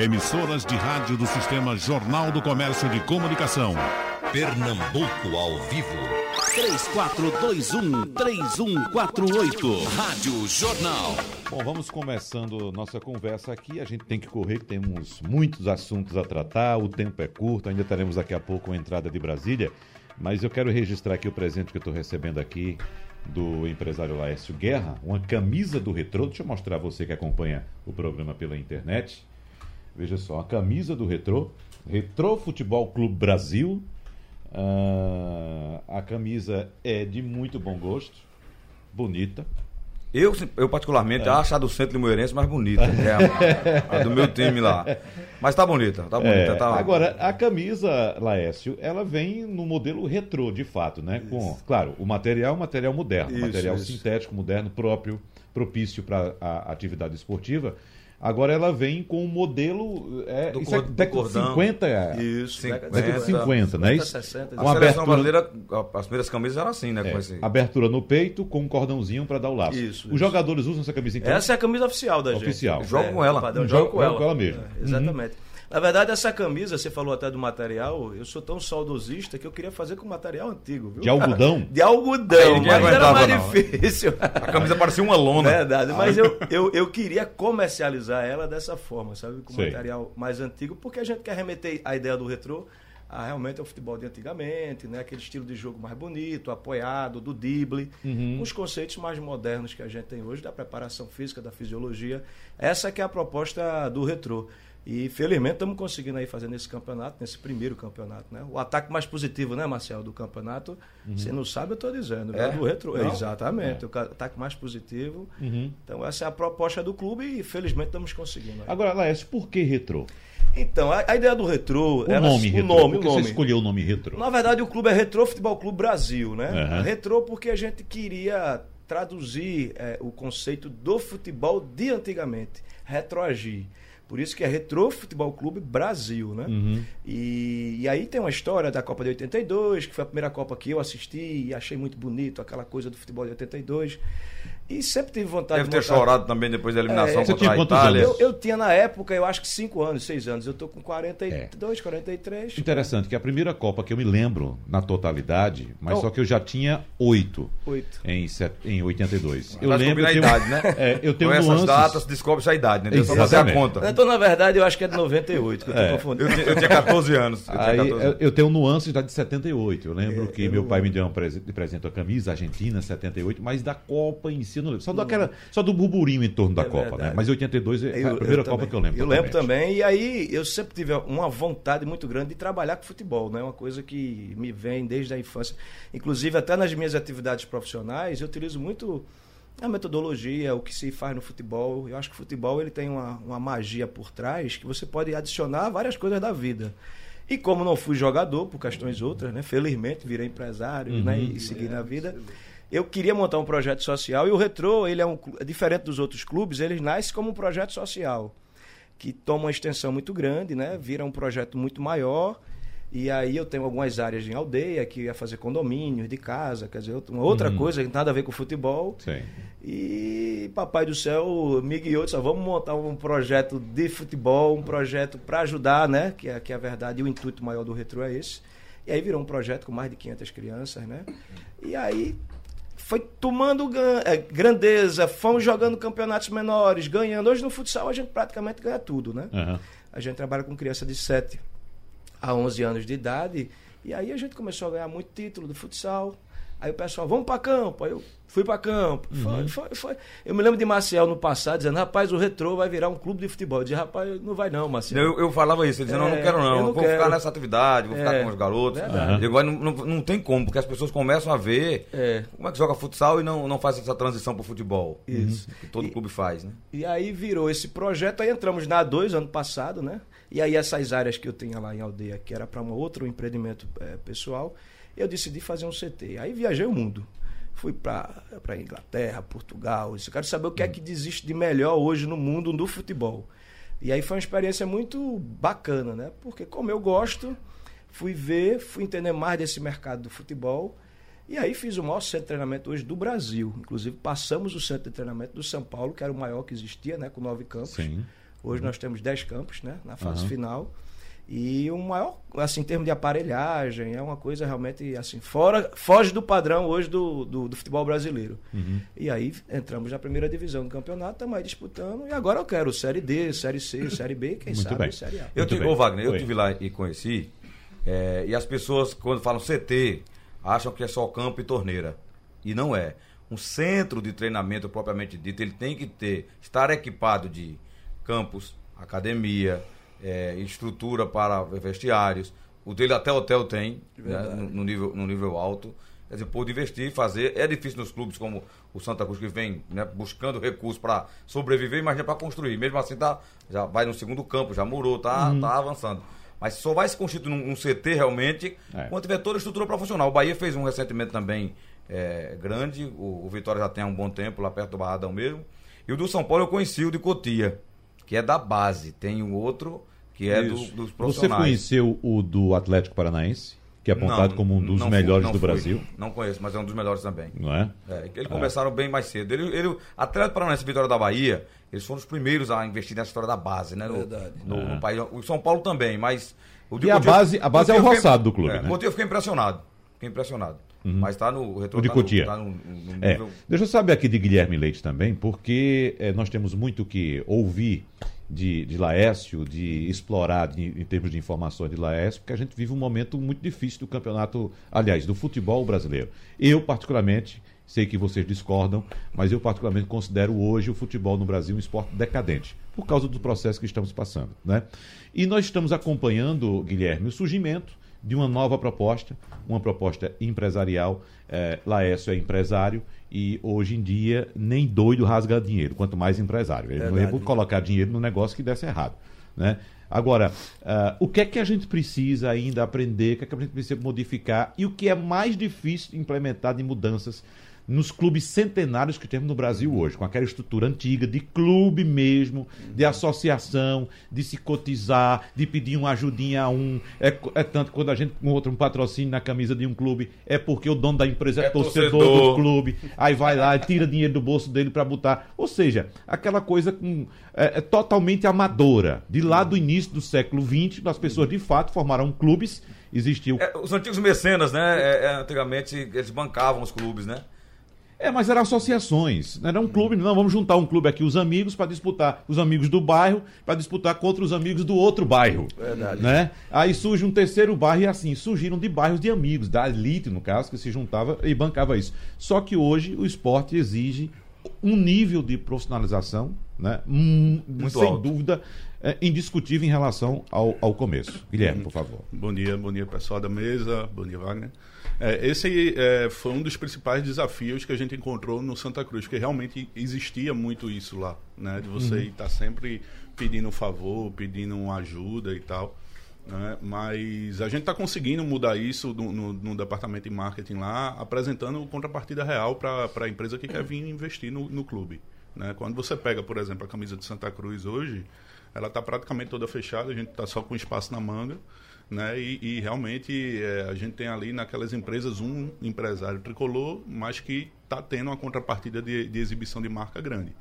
Emissoras de rádio do Sistema Jornal do Comércio de Comunicação. Pernambuco ao vivo. 3421-3148. Rádio Jornal. Bom, vamos começando nossa conversa aqui. A gente tem que correr, que temos muitos assuntos a tratar. O tempo é curto, ainda teremos daqui a pouco a entrada de Brasília. Mas eu quero registrar aqui o presente que eu estou recebendo aqui do empresário Laércio Guerra, uma camisa do Retrô. Deixa eu mostrar a você que acompanha o programa pela internet. Veja só, a camisa do Retrô, Retrô Futebol Clube Brasil. Ah, a camisa é de muito bom gosto, bonita. Eu, eu particularmente, É. acho a do Centro Limoeirense mais bonita. é a, a do meu time lá. Mas tá bonita, tá bonita. É, tá... Agora, a camisa, Laércio, ela vem no modelo retrô, de fato, né? Com, claro, o material é um material moderno, Isso, material isso. sintético, moderno, próprio, propício para a atividade esportiva. Agora ela vem com um modelo. É, Do isso é cor- do década de cordão. 50. Isso, Década de 50, não é isso? 60, A Uma seleção abertura- brasileira, as primeiras camisas eram assim, né? É, Com esse... abertura no peito com um cordãozinho para dar o laço. Isso, Os isso. jogadores usam essa camisa então? Essa é a camisa oficial da gente. Oficial. Joga com ela. padrão, Joga- joga com joga ela. com ela mesmo. É, exatamente. Na verdade, essa camisa, você falou até do material, eu sou tão saudosista que eu queria fazer com material antigo, viu? De algodão? De algodão, ninguém mas era mais não. difícil. A camisa parecia uma lona. Verdade, mas eu, eu, eu queria comercializar ela dessa forma, sabe? Com Sei. material mais antigo, porque a gente quer remeter a ideia do retrô a realmente ao futebol de antigamente, né? Aquele estilo de jogo mais bonito, apoiado, do drible, Uhum. com os conceitos mais modernos que a gente tem hoje, da preparação física, da fisiologia. Essa que é a proposta do retrô. E felizmente estamos conseguindo aí fazer nesse campeonato, nesse primeiro campeonato, né? O ataque mais positivo, né, Marcel, do campeonato. Você não sabe, eu estou dizendo, É? é? do retrô. Não? Exatamente, o ca- ataque mais positivo. Uhum. Então essa é a proposta do clube e felizmente estamos conseguindo. aí. Agora, Laércio, por que retrô? Então, a, a ideia do retrô, O ela- nome o retrô. nome, por o que nome. você escolheu o nome retrô? Na verdade, o clube é Retrô Futebol Clube Brasil, né? Aham. Retrô porque a gente queria traduzir eh, o conceito do futebol de antigamente, retroagir. Por isso que é Retrô Futebol Clube Brasil, né? Uhum. E, e aí tem uma história da Copa de 82, que foi a primeira Copa que eu assisti e achei muito bonito, aquela coisa do futebol de 82. E sempre tive vontade Deve ter montar- chorado também depois da eliminação É, você contra tinha a quantos Itália. anos? Eu, eu tinha na época, eu acho que 5 anos, 6 anos. Eu tô com 42, É. 43. Interessante que a primeira Copa que eu me lembro na totalidade, mas Então- só que eu já tinha oito 8. em, set- em 82. Eu Vai lembro eu a tenho, idade, né? é, eu tenho Com essas nuances. datas descobre-se a idade, né? Deixa só fazer a conta. Então, na verdade, eu acho que é de 98 que eu tô É. confundindo. Eu, tinha- eu tinha 14 anos. Eu Aí, 14 eu, anos. eu tenho nuances da de 78. Eu lembro É, que eu meu pai me deu um presente, de presente a camisa Argentina 78, mas da Copa em si não lembro. Só daquela, só do burburinho em torno da É Copa, né? verdade. Mas 82 é a primeira Copa também. que eu lembro. Eu lembro totalmente. também. E aí, eu sempre tive uma vontade muito grande de trabalhar com futebol, né? Uma coisa que me vem desde a infância. Inclusive, até nas minhas atividades profissionais, eu utilizo muito a metodologia, o que se faz no futebol. Eu acho que o futebol ele tem uma, uma magia por trás que você pode adicionar várias coisas da vida. E como não fui jogador, por questões outras, né? Felizmente virei empresário né? e segui na vida. Eu queria montar um projeto social e o Retrô, ele é um diferente dos outros clubes, ele nasce como um projeto social que toma uma extensão muito grande, né? Vira um projeto muito maior. E aí eu tenho algumas áreas em aldeia que ia fazer condomínios de casa, quer dizer, uma outra coisa que nada a ver com futebol. Sim. E papai do céu me guiou e disse: "Ó, vamos montar um projeto de futebol, um projeto para ajudar, né? Que é, que é a verdade e o intuito maior do Retro é esse. E aí virou um projeto com mais de 500 crianças, né? E aí foi tomando eh, grandeza, fomos jogando campeonatos menores, ganhando. Hoje no futsal a gente praticamente ganha tudo, né? Aham. A gente trabalha com criança de 7 a 11 anos de idade. E aí a gente começou a ganhar muito título do futsal. Aí o pessoal, vamos para campo. Aí eu fui para campo. Foi, foi, foi. Eu me lembro de Marcel no passado dizendo, rapaz, o Retrô vai virar um clube de futebol. Eu disse, rapaz, não vai não, Marcel. Eu, eu falava isso, ele dizia, não, eu não É, quero não, eu não vou quero. ficar nessa atividade, vou ficar É, com os garotos. verdade. Eu digo, "Mas não, não, não tem como, porque as pessoas começam a ver É. como é que joga futsal e não, não faz essa transição pro futebol. Isso. Que todo E- clube faz, né? E aí virou esse projeto, aí entramos na A2 ano passado, né? E aí essas áreas que eu tinha lá em aldeia, que era para um outro empreendimento eh, pessoal, eu decidi fazer um CT. Aí viajei o mundo. Fui para Inglaterra, Portugal. Eu quero saber o que é que existe de melhor hoje no mundo do futebol. E aí foi uma experiência muito bacana, né? Porque como eu gosto, fui ver, fui entender mais desse mercado do futebol. E aí fiz o maior centro de treinamento hoje do Brasil. Inclusive passamos o centro de treinamento do São Paulo, que era o maior que existia, né? Com nove campos. Sim. Hoje nós temos 10 campos, né? Na fase final. E o maior, assim, em termos de aparelhagem, é uma coisa realmente, assim, fora, foge do padrão hoje do, do, do futebol brasileiro. Uhum. E aí entramos na primeira divisão do campeonato, estamos aí disputando. E agora eu quero Série D, Série C, Série B, quem Muito sabe bem. Série A. Eu tive, bem. ô Wagner, eu Oi. tive lá e conheci. é, e as pessoas, quando falam CT, acham que é só campo e torneira. E não é. Um centro de treinamento propriamente dito, ele tem que ter, estar equipado de campos, academia, é, estrutura para vestiários. O dele até hotel tem, né, no, nível, no nível alto. Quer dizer, pôde investir, fazer. É difícil nos clubes como o Santa Cruz, que vem né, buscando recursos para sobreviver, imagina para construir. Mesmo assim, tá, já vai no segundo campo, já murou, tá, tá avançando. Mas só vai se constituir num, num CT realmente É. quando tiver toda a estrutura para funcionar. O Bahia fez um recentemente também é, grande, o, o Vitória já tem há um bom tempo, lá perto do Barradão mesmo. E o do São Paulo eu conheci o de Cotia, que é da base. Tem o outro que é do- dos Você profissionais. conheceu o do Atlético Paranaense, que é apontado Não, como um dos fui, melhores não do fui. Brasil, Não conheço, mas é um dos melhores também. não é? É, eles começaram bem mais cedo. Ele, ele, Atlético Paranaense e Vitória da Bahia, eles foram os primeiros a investir nessa história da base, né? No, Verdade. No, no país. O São Paulo também, mas. O É. E a base- a base é o roçado do clube, É, né? Cotia eu fiquei impressionado. Fiquei impressionado. Mas tá no. Retorno O de tá Cotia. No, tá no, no É. nível. Deixa eu saber aqui de Guilherme Leite também, porque eh, nós temos muito que ouvir de, de Laércio, de explorar de- em termos de informações de Laércio, porque a gente vive um momento muito difícil do campeonato, aliás, do futebol brasileiro. Eu, particularmente, sei que vocês discordam, mas eu, particularmente, considero hoje o futebol no Brasil um esporte decadente, por causa do processo que estamos passando. Né? E nós estamos acompanhando, Guilherme, o surgimento de uma nova proposta, uma proposta empresarial. É, Laércio é empresário e hoje em dia nem doido rasga dinheiro, quanto mais empresário. Ele não ia Verdade. colocar dinheiro no negócio que desse errado. Né? Agora, ah, o que é que a gente precisa ainda aprender, o que é que a gente precisa modificar e o que é mais difícil de implementar de mudanças nos clubes centenários que temos no Brasil hoje, com aquela estrutura antiga de clube mesmo, de associação, de se cotizar, de pedir uma ajudinha a um. É, é tanto quando a gente encontra um patrocínio na camisa de um clube, é porque o dono da empresa é, É torcedor, torcedor. do clube, aí vai lá e tira dinheiro do bolso dele para botar. Ou seja, aquela coisa com, é, é totalmente amadora. De lá do início do século XX, as pessoas de fato formaram clubes, existiu É, os antigos mecenas, né? é, é, antigamente eles bancavam os clubes, né? É, mas eram associações. Não era um clube, não. Vamos juntar um clube aqui, os amigos, para disputar. Os amigos do bairro, para disputar contra os amigos do outro bairro. Verdade. Né? Aí surge um terceiro bairro e assim, surgiram de bairros de amigos, da elite, no caso, que se juntava e bancava isso. Só que hoje o esporte exige um nível de profissionalização, né? Hum, Muito sem alto. dúvida, é, indiscutível em relação ao, ao começo. Guilherme, por favor. Bom dia, bom dia pessoal da mesa, bom dia Wagner. É, esse é, foi um dos principais desafios que a gente encontrou no Santa Cruz, porque realmente existia muito isso lá, né? De você estar sempre pedindo um favor, pedindo uma ajuda e tal. Né? Mas a gente está conseguindo mudar isso no, no- no departamento de marketing lá, apresentando contrapartida real para a empresa que quer vir investir no, no clube. Né? Quando você pega, por exemplo, a camisa de Santa Cruz hoje, ela está praticamente toda fechada, a gente está só com espaço na manga. Né? E, e realmente é, a gente tem ali naquelas empresas um empresário tricolor, mas que está tendo uma contrapartida de, de exibição de marca grande.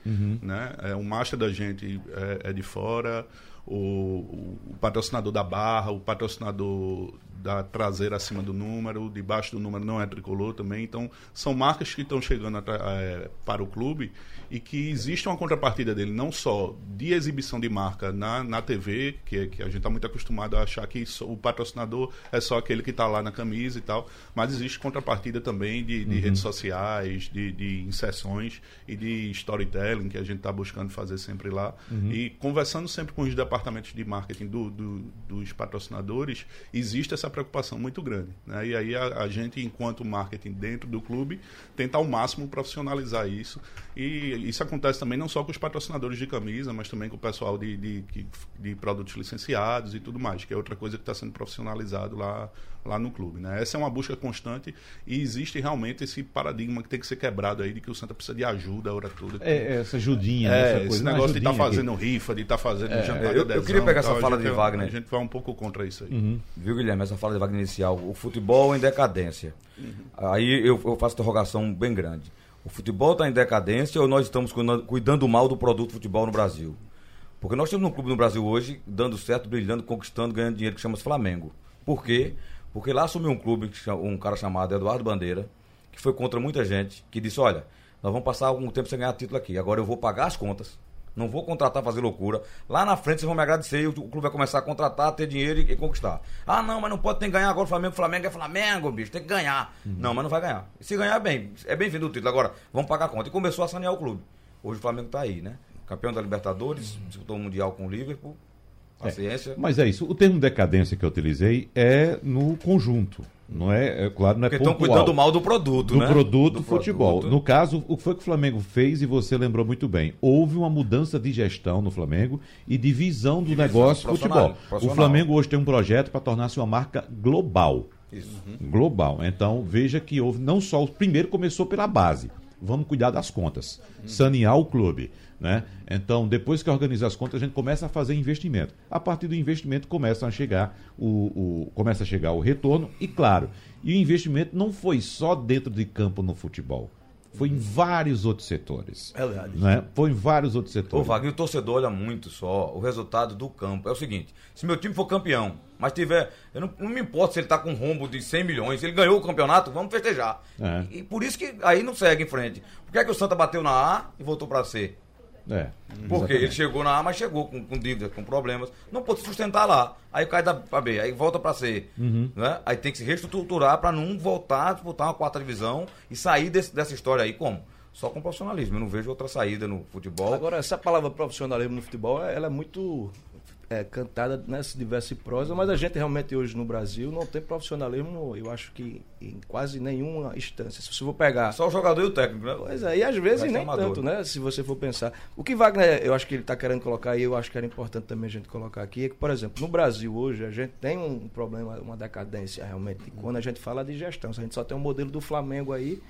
Né? É, o master da gente é, é de fora, o, o- patrocinador da barra, o patrocinador da traseira acima do número, debaixo do número não é tricolor também. Então, são marcas que estão chegando atra- eh, para o clube e que existe uma contrapartida dele, não só de exibição de marca na, na TV, que, é- que a gente está muito acostumado a achar que só- o patrocinador é só aquele que está lá na camisa e tal, mas existe contrapartida também de, de redes sociais, de, de inserções e de storytelling que a gente está buscando fazer sempre lá. E conversando sempre com os departamentos de marketing do- do- dos patrocinadores, existe essa preocupação muito grande. né? E aí a, a gente, enquanto marketing dentro do clube, tenta ao máximo profissionalizar isso. E isso acontece também não só com os patrocinadores de camisa, mas também com o pessoal de, de, que- de produtos licenciados e tudo mais, que é outra coisa que está sendo profissionalizado lá, lá no clube. Né? Essa é uma busca constante e existe realmente esse paradigma que tem que ser quebrado aí de que o Santa precisa de ajuda a hora toda. É, essa ajudinha, É, essa esse coisa. uma negócio de estar aqui. fazendo rifa, de estar fazendo jantar de eu- eu queria pegar essa fala de é- Wagner. A gente vai um pouco contra isso aí. Uhum. Viu, Guilherme, essa fala de Wagner inicial? O futebol em decadência. Aí eu, eu faço interrogação bem grande. O futebol está em decadência ou nós estamos cuidando, cuidando mal do produto futebol no Brasil? Porque nós temos um clube no Brasil hoje, dando certo, brilhando, conquistando, ganhando dinheiro, que chama-se Flamengo. Por quê? Porque lá assumiu um clube, um cara chamado Eduardo Bandeira, que foi contra muita gente, que disse, olha, nós vamos passar algum tempo sem ganhar título aqui. Agora eu vou pagar as contas. Não vou contratar, fazer loucura. Lá na frente vocês vão me agradecer e o clube vai começar a contratar, ter dinheiro e, e conquistar. Ah, não, mas não pode ter que ganhar agora o Flamengo. Flamengo é Flamengo, bicho, tem que ganhar. Uhum. Não, mas não vai ganhar. E se ganhar, bem, é bem-vindo o título. Agora, vamos pagar a conta. E começou a sanear o clube. Hoje o Flamengo está aí, né? Campeão da Libertadores, disputou o Mundial com o Liverpool. É, mas é isso. O termo decadência que eu utilizei é no conjunto. Não é, é claro, não é Porque estão cuidando mal do produto, do né? Produto do futebol. Produto. No caso, o que foi que o Flamengo fez e você lembrou muito bem. Houve uma mudança de gestão no Flamengo e de visão do de negócio futebol. O Flamengo hoje tem um projeto para tornar-se uma marca global. Isso. Uhum. Global. Então, veja que houve não só o primeiro começou pela base. Vamos cuidar das contas, uhum. sanear o clube. Né? Então, depois que organiza as contas, a gente começa a fazer investimento. A partir do investimento começa a chegar o, o, começa a chegar o retorno e claro, e o investimento não foi só dentro de campo no futebol. Foi em vários outros setores. É verdade. Né? Foi em vários outros setores. Ô, Wagner, o torcedor olha muito só o resultado do campo. É o seguinte: se meu time for campeão, mas tiver. Eu não, não me importa se ele está com um rombo de 100 milhões, ele ganhou o campeonato, vamos festejar. É. E, e, por isso que aí não segue em frente. Por que, é que o Santa bateu na A e voltou para C? É, Porque exatamente. ele chegou na A, mas chegou com, com dívidas, com problemas. Não pôde sustentar lá. Aí cai da pra B, aí volta pra C. Uhum. Né? Aí tem que se reestruturar para não voltar a disputar uma quarta divisão e sair desse, dessa história aí. Como? Só com profissionalismo. Eu não vejo outra saída no futebol. Agora, essa palavra profissionalismo no futebol, ela é muito é, cantada nessa diversa prosa, mas a gente realmente hoje no Brasil não tem profissionalismo, eu acho que em quase nenhuma instância. Se você for pegar. Só o jogador e o técnico, né? Pois é, e às vezes nem amador. tanto, né? Se você for pensar. O que Wagner, eu acho que ele está querendo colocar, e eu acho que era importante também a gente colocar aqui, é que, por exemplo, no Brasil hoje a gente tem um problema, uma decadência realmente, quando a gente fala de gestão. A gente só tem um modelo do Flamengo aí.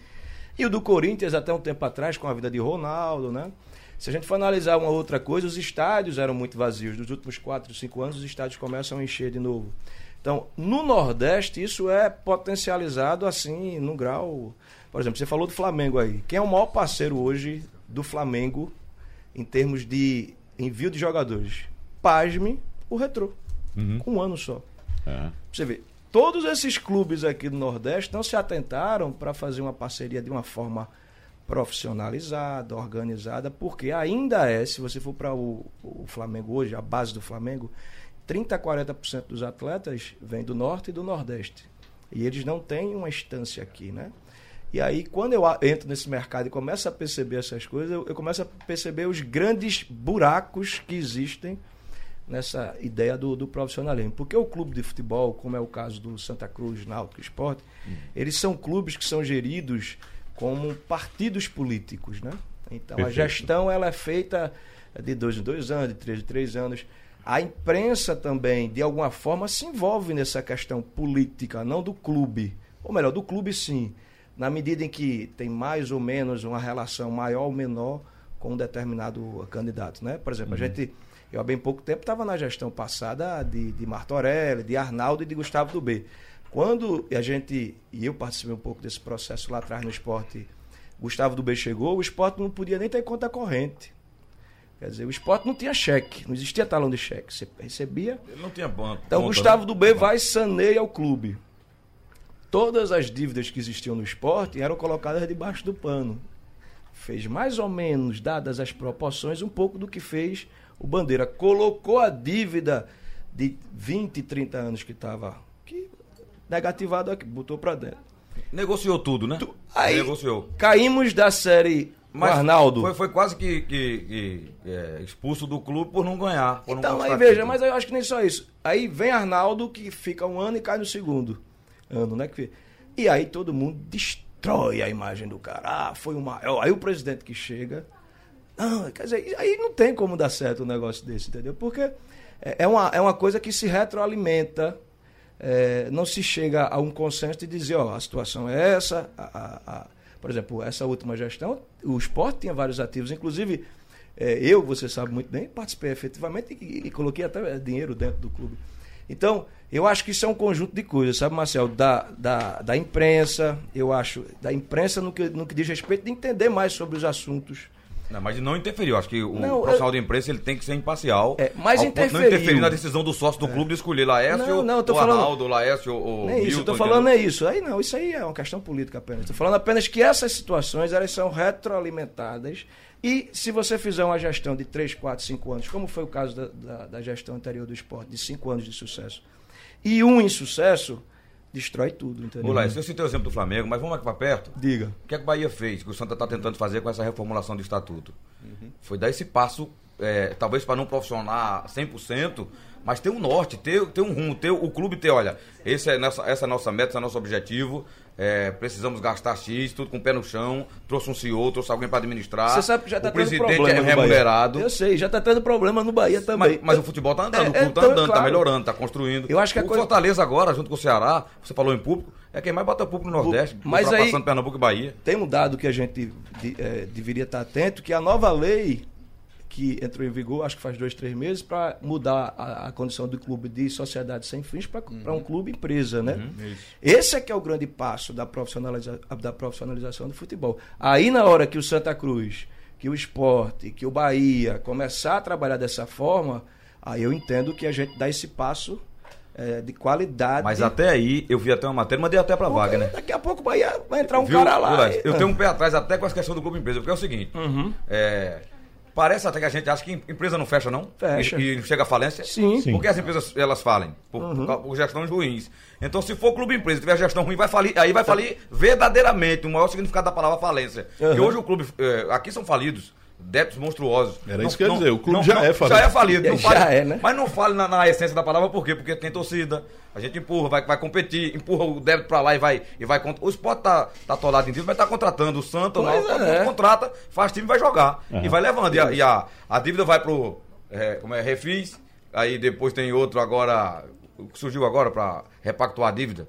E o do Corinthians até um tempo atrás, com a vida de Ronaldo, né? Se a gente for analisar uma outra coisa, os estádios eram muito vazios. Nos últimos 4, 5 anos, os estádios começam a encher de novo. Então, no Nordeste, isso é potencializado assim, num grau. Por exemplo, você falou do Flamengo aí. Quem é o maior parceiro hoje do Flamengo em termos de envio de jogadores? Pasme, o Retrô. Uhum. Com um ano só. É. Você vê, todos esses clubes aqui do Nordeste não se atentaram para fazer uma parceria de uma forma profissionalizada, organizada, porque ainda é, se você for para o, o, Flamengo hoje, a base do Flamengo, 30% a 40% dos atletas vêm do norte e do nordeste. E eles não têm uma instância aqui, né? E aí, quando eu entro nesse mercado e começo a perceber essas coisas, eu, eu começo a perceber os grandes buracos que existem nessa ideia do, do, profissionalismo. Porque o clube de futebol, como é o caso do Santa Cruz, Náutico Esporte, hum. eles são clubes que são geridos como partidos políticos, né? Então Perfeito. a gestão ela é feita de dois em dois anos, de três em três anos. A imprensa também, de alguma forma, se envolve nessa questão política, não do clube. Ou melhor, do clube sim, na medida em que tem mais ou menos uma relação maior ou menor com um determinado candidato. Né? Por exemplo, uhum. a gente, eu há bem pouco tempo estava na gestão passada de, de Martorelli, de Arnaldo e de Gustavo do B. Quando a gente, e eu participei um pouco desse processo lá atrás no esporte, Gustavo do B chegou, o esporte não podia nem ter conta corrente. Quer dizer, o esporte não tinha cheque, não existia talão de cheque. Você recebia. Ele não tinha banco. Então, conta, Gustavo né? do B vai e saneia o clube. Todas as dívidas que existiam no esporte eram colocadas debaixo do pano. Fez mais ou menos, dadas as proporções, um pouco do que fez o Bandeira. Colocou a dívida de 20, 30 anos que estava negativado aqui, botou para dentro. Negociou tudo, né? Tu, aí Negociou. caímos da série Mas Arnaldo. Foi, foi quase que, que, que é, expulso do clube por não ganhar. Por então, não aí veja, mas eu acho que nem só isso. Aí vem Arnaldo, que fica um ano e cai no segundo ano, né? E aí todo mundo destrói a imagem do cara. Ah, foi o maior. Aí o presidente que chega. Não, quer dizer, aí não tem como dar certo um negócio desse, entendeu? Porque é, é uma, é uma coisa que se retroalimenta é, não se chega a um consenso de dizer, ó, a situação é essa, a, a, a, por exemplo, essa última gestão, o esporte tinha vários ativos, inclusive é, eu, você sabe muito bem, participei efetivamente e, e, coloquei até dinheiro dentro do clube. Então, eu acho que isso é um conjunto de coisas, sabe, Marcel? Da, da, da imprensa, eu acho, da imprensa no que, no que diz respeito de entender mais sobre os assuntos Não, mas não interferiu. Acho que o Não, profissional de imprensa ele tem que ser imparcial. É, mas de não interferiu. interferir na decisão do sócio do clube de escolher Laércio Não, não, eu tô ou falando- Arnaldo, Laércio ou Nem isso, eu tô Milton, falando entendeu? é isso. Aí não, isso aí é uma questão política apenas. Estou falando apenas que essas situações elas são retroalimentadas e se você fizer uma gestão de 3, 4, 5 anos, como foi o caso da, da, da gestão anterior do esporte, de 5 anos de sucesso, e um insucesso, destrói tudo, entendeu? Laércio, eu citei o exemplo do Flamengo, mas vamos aqui pra perto. Diga. O que, é que o Bahia fez, que o Santa está tentando fazer com essa reformulação do estatuto? Foi dar esse passo, é, talvez para não profissionar 100%, mas ter um norte, ter, ter um rumo, ter o clube ter, olha, esse é nossa, essa é a nossa meta, esse é o nosso objetivo, é, precisamos gastar X, tudo com o pé no chão, trouxe um CEO, trouxe alguém para administrar. Você sabe que já está o tendo presidente problema é remunerado. Eu sei, já está tendo problema no Bahia também. Mas, mas o futebol tá andando, É, o clube é, tá então, andando, tá claro. melhorando, tá construindo. Eu acho que a o coisa- Fortaleza agora, junto com o Ceará, você falou em público, é quem mais bota público no Nordeste, mas aí- ultrapassando Pernambuco e Bahia. Tem um dado que a gente de- eh, deveria estar atento, que a nova lei que entrou em vigor, acho que faz dois, três meses, para mudar a, a condição do clube de sociedade sem fins para um clube empresa, né? Esse é que é o grande passo da, profissionaliza, da profissionalização do futebol. Aí na hora que o Santa Cruz, que o esporte, que o Bahia começar a trabalhar dessa forma, aí eu entendo que a gente dá esse passo eh, de qualidade. Mas até aí, eu vi até uma matéria, mandei até pra Porque Wagner. Daqui a pouco o Bahia vai entrar um Viu, cara lá. E- Eu tenho um pé atrás até com essa questão do clube empresa, porque é o seguinte. é, parece até que a gente acha que empresa não fecha, não? Fecha. E, e chega à falência? Sim. Sim. Porque as empresas elas falem? Por, por causa- por gestões ruins. Então, se for clube empresa e tiver gestão ruim, vai falir, aí vai falir verdadeiramente o maior significado da palavra falência. Uhum. hoje o clube. é, aqui são falidos. Débitos monstruosos. Era isso que eu ia dizer, o clube já é Já falido. é falido. Não Já fale- é, né? Mas não fale na, na essência da palavra, por quê? Porque tem torcida, a gente empurra, vai, vai competir, empurra o débito pra lá e vai. E vai cont- o esporte tá, tá atolado em dívida, mas tá contratando o Santa, o Pois Náutico, todo é. contrata, faz time e vai jogar. Aham. E vai levando. E a, e a, a dívida vai pro. é, como é? Refis, aí depois tem outro agora. o que Surgiu agora pra repactuar a dívida.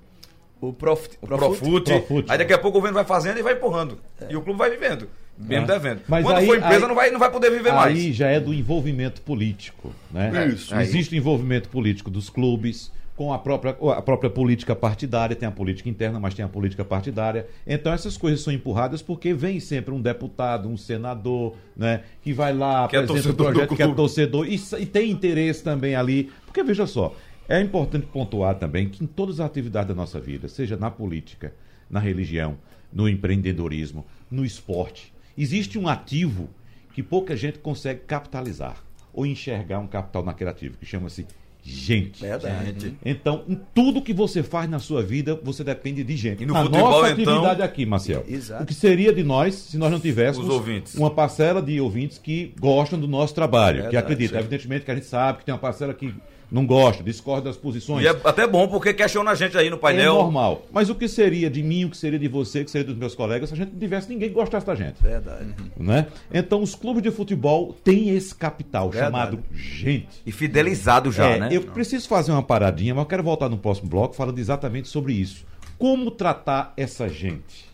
O Profut. O Profute. Profute. Aí daqui a pouco o governo vai fazendo e vai empurrando. E o clube vai vivendo. Mesmo É. devendo. Mas Quando aí- for empresa, aí- não, vai, não vai poder viver mais. Aí já é do envolvimento político, né? Isso. Existe o envolvimento político dos clubes com a própria, a própria política partidária, tem a política interna, mas tem a política partidária. Então essas coisas são empurradas porque vem sempre um deputado, um senador, né, que vai lá, Que é apresenta o torcedor do projeto, que é torcedor e, e tem interesse também ali. Porque veja só, é importante pontuar também que em todas as atividades da nossa vida, seja na política, na religião, no empreendedorismo, no esporte, existe um ativo que pouca gente consegue capitalizar ou enxergar um capital naquele ativo, que chama-se gente. Verdade. Então, em tudo que você faz na sua vida, você depende de gente. E no na futebol, nossa então- atividade aqui, Marcel. Exato. O que seria de nós se nós não tivéssemos uma parcela de ouvintes que gostam do nosso trabalho, que Verdade, acreditam. sim. Evidentemente que a gente sabe que tem uma parcela que não gosta, discorda das posições. E é até bom porque questiona a gente aí no painel. É normal. Mas o que seria de mim, o que seria de você, o que seria dos meus colegas, se a gente não tivesse ninguém que gostasse da gente? Verdade. Né? Então, os clubes de futebol têm esse capital Verdade. chamado gente. E fidelizado já, É, né? Eu preciso fazer uma paradinha, mas eu quero voltar no próximo bloco falando exatamente sobre isso. Como tratar essa gente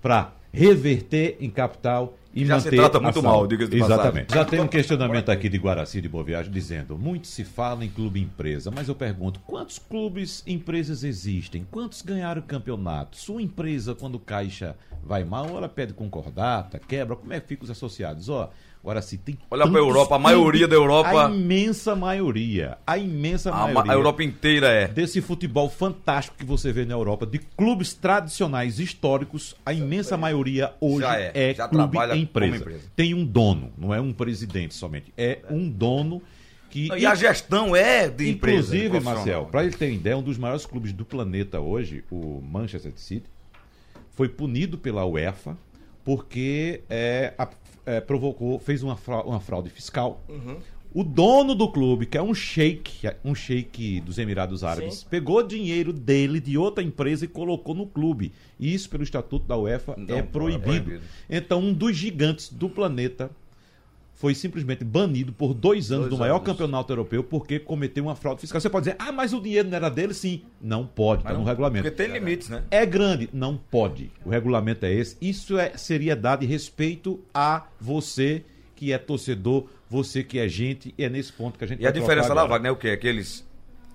para reverter em capital e Já se manter trata a muito mal, diga-se de Exatamente. passagem. Já tem um questionamento aqui de Guaraci de Boa Viagem dizendo: muito se fala em clube empresa, mas eu pergunto, quantos clubes empresas existem? Quantos ganharam campeonato? Sua empresa, quando caixa vai mal, ela pede concordata, quebra, como é que fica os associados? Ó, Guaraci tem Olha pra tantos Europa, a maioria da Europa- A imensa maioria, a imensa A, ma- maioria a Europa inteira é. desse futebol fantástico que você vê na Europa, de clubes tradicionais históricos, a imensa maioria hoje Já é, é, já clube trabalha e empresa. empresa. Tem um dono, não é um presidente somente, é um dono que E a gestão é de empresa. Inclusive. Marcel, para ele ter ideia, um dos maiores clubes do planeta hoje, o Manchester City, foi punido pela UEFA porque é, a- é, provocou, fez uma, fra- uma fraude fiscal. O dono do clube, que é um sheik, um sheik dos Emirados Árabes, Sim. pegou dinheiro dele de outra empresa e colocou no clube. E isso, pelo estatuto da UEFA, Não, é é proibido. proibido. Então, um dos gigantes do planeta foi simplesmente banido por dois anos Dois do maior anos. campeonato europeu porque cometeu uma fraude fiscal. Você pode dizer, ah, mas o dinheiro não era dele? Sim. Não pode, está no regulamento. Porque tem limites, né? É grande? Não pode. O regulamento é esse. Isso é seriedade e respeito a você que é torcedor, você que é gente, e é nesse ponto que a gente E a diferença lá. Wagner, é o quê? É que eles.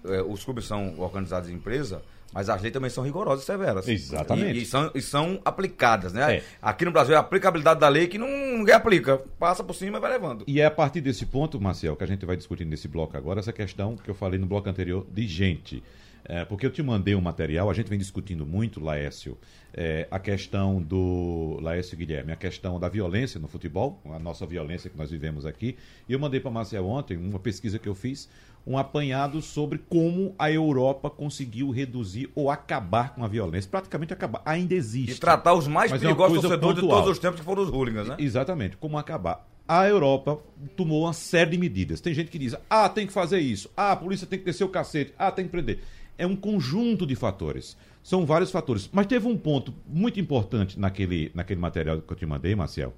é, os clubes são organizados em empresa, Mas as leis também são rigorosas e severas. Exatamente. E, e são, e são aplicadas, né? É. Aqui no Brasil é a aplicabilidade da lei que não, ninguém aplica. Passa por cima e vai levando. E é a partir desse ponto, Marcel, que a gente vai discutir nesse bloco agora, essa questão que eu falei no bloco anterior de gente. É, porque eu te mandei um material, a gente vem discutindo muito, Laércio, é, a questão do. Laércio Guilherme, a questão da violência no futebol, a nossa violência que nós vivemos aqui. E eu mandei para Marcel ontem, uma pesquisa que eu fiz, um apanhado sobre como a Europa conseguiu reduzir ou acabar com a violência. Praticamente acabar. Ainda existe. E tratar os mais é perigosos coisa torcedores de todos os tempos que foram os hooligans, né? Exatamente, como acabar. A Europa tomou uma série de medidas. Tem gente que diz: ah, tem que fazer isso, ah, a polícia tem que descer o cacete, ah, tem que prender. É um conjunto de fatores. São vários fatores. Mas teve um ponto muito importante naquele, naquele material que eu te mandei, Marcel,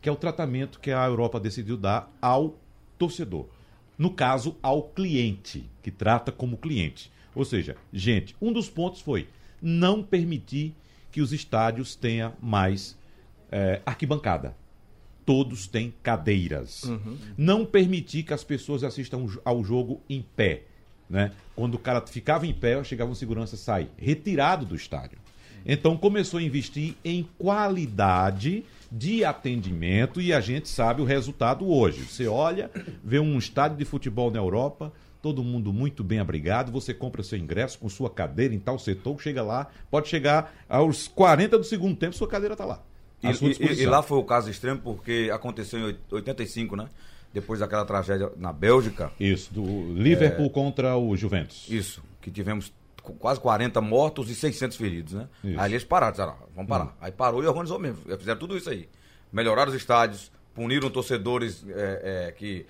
que é o tratamento que a Europa decidiu dar ao torcedor. No caso, ao cliente, que trata como cliente. Ou seja, gente, um dos pontos foi não permitir que os estádios tenham mais eh, arquibancada todos têm cadeiras. Não permitir que as pessoas assistam ao jogo em pé. Né? Quando o cara ficava em pé, chegava um segurança sai retirado do estádio. Então começou a investir em qualidade de atendimento e a gente sabe o resultado hoje. Você olha, vê um estádio de futebol na Europa, todo mundo muito bem abrigado, você compra seu ingresso com sua cadeira em tal setor, chega lá, pode chegar aos 40 do segundo tempo, sua cadeira está lá. E, e- e- lá foi o caso extremo porque aconteceu em oit- 85, né? Depois daquela tragédia na Bélgica. Isso, do Liverpool contra o Juventus. Isso, que tivemos quase 40 mortos e 600 feridos, né? Isso. Aí eles pararam, disseram, ah, vamos parar. Aí parou e organizou mesmo. Fizeram tudo isso aí. Melhoraram os estádios, puniram torcedores é, é, que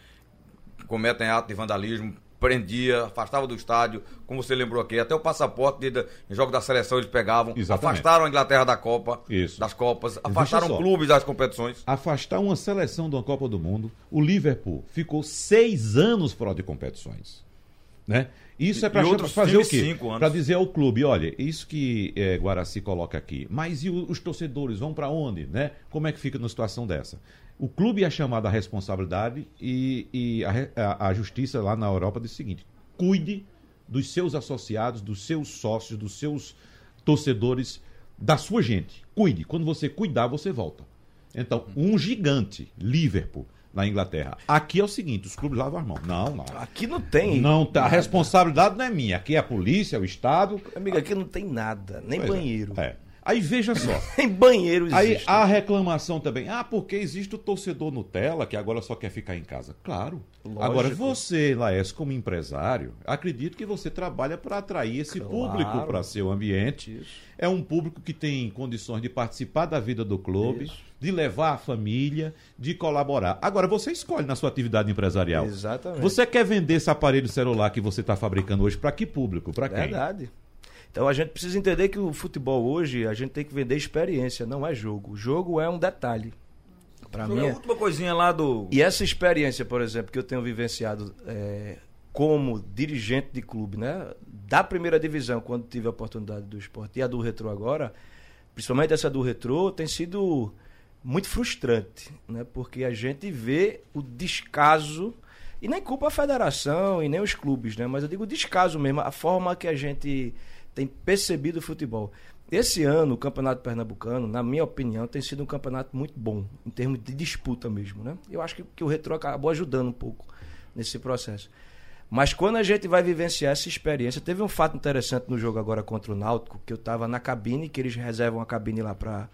cometem ato de vandalismo, prendia, afastava do estádio, como você lembrou aqui, até o passaporte de, de- em jogo da seleção eles pegavam, Exatamente. afastaram a Inglaterra da Copa, Isso. das Copas, afastaram clubes das competições. afastar uma seleção de uma Copa do Mundo, o Liverpool ficou seis anos fora de competições. Né? Isso E- é para outros fazer o quê? Para dizer ao clube, olha, isso que eh, Guaraci coloca aqui, mas e os torcedores vão para onde? Né? Como é que fica numa situação dessa? O clube é chamado à responsabilidade e, e a, a- a justiça lá na Europa diz o seguinte: cuide dos seus associados, dos seus sócios, dos seus torcedores, da sua gente. Cuide. Quando você cuidar, você volta. Então, um gigante, Liverpool, na Inglaterra. Aqui é o seguinte: os clubes lavam as mãos. Não, não. Aqui não tem. Não, tá, a responsabilidade não é minha. Aqui é a polícia, é o Estado. Amigo, aqui não tem nada, nem Pois é. banheiro. É. Aí veja só. Nem banheiro Aí existe. a reclamação também. Ah, porque existe o torcedor Nutella que agora só quer ficar em casa. Claro. Lógico. Agora, você, Laércio, como empresário, acredito que você trabalha para atrair esse Claro. público para seu ambiente. Isso. É um público que tem condições de participar da vida do clube, de levar a família, de colaborar. Agora, você escolhe na sua atividade empresarial. Exatamente. Você quer vender esse aparelho celular que você está fabricando hoje para que público? Para quem? Verdade. Então a gente precisa entender que o futebol hoje, a gente tem que vender experiência, não é jogo. O jogo é um detalhe. Para mim. A é- última coisinha lá do. E essa experiência, por exemplo, que eu tenho vivenciado é, como dirigente de clube, né? Da primeira divisão, quando tive a oportunidade do esporte, e a do Retro agora, principalmente essa do Retro, tem sido muito frustrante, né? Porque a gente vê o descaso, e nem culpa a federação e nem os clubes, né? Mas eu digo descaso mesmo, a forma que a gente tem percebido o futebol. Esse ano, o Campeonato Pernambucano, na minha opinião, tem sido um campeonato muito bom, em termos de disputa mesmo, né? Eu acho que, que o Retro acabou ajudando um pouco nesse processo. Mas quando a gente vai vivenciar essa experiência, teve um fato interessante no jogo agora contra o Náutico, que eu estava na cabine, que eles reservam a cabine lá para.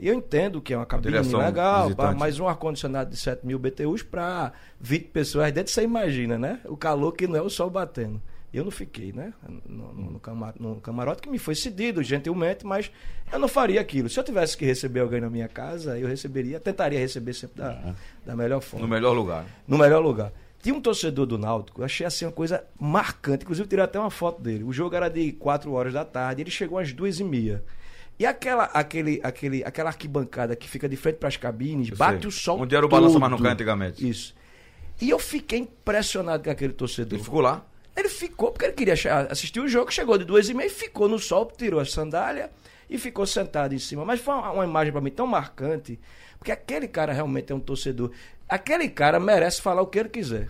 Eu entendo que é uma cabine Direção legal, pá, mas um ar-condicionado de 7 mil BTUs para 20 pessoas dentro, você imagina, né? O calor que não é o sol batendo. Eu não fiquei, né? No, no- no camar- no camarote que me foi cedido gentilmente, mas eu não faria aquilo. Se eu tivesse que receber alguém na minha casa, eu receberia, tentaria receber sempre da, da melhor forma No melhor lugar. no melhor lugar. Tinha um torcedor do Náutico, eu achei assim uma coisa marcante, inclusive tirei até uma foto dele. O jogo era de 4 horas da tarde, ele chegou às duas e meia. E aquela, aquele, aquele, aquela arquibancada que fica de frente para as cabines, Eu bate sei. o sol Onde era o Balança todo. Mas Não Cai antigamente. Isso. E eu fiquei impressionado com aquele torcedor. Ele ficou lá. Ele ficou, porque ele queria assistir o jogo, chegou de duas e meia, ficou no sol, tirou a sandália e ficou sentado em cima. Mas foi uma, uma imagem para mim tão marcante, porque aquele cara realmente é um torcedor. Aquele cara merece falar o que ele quiser.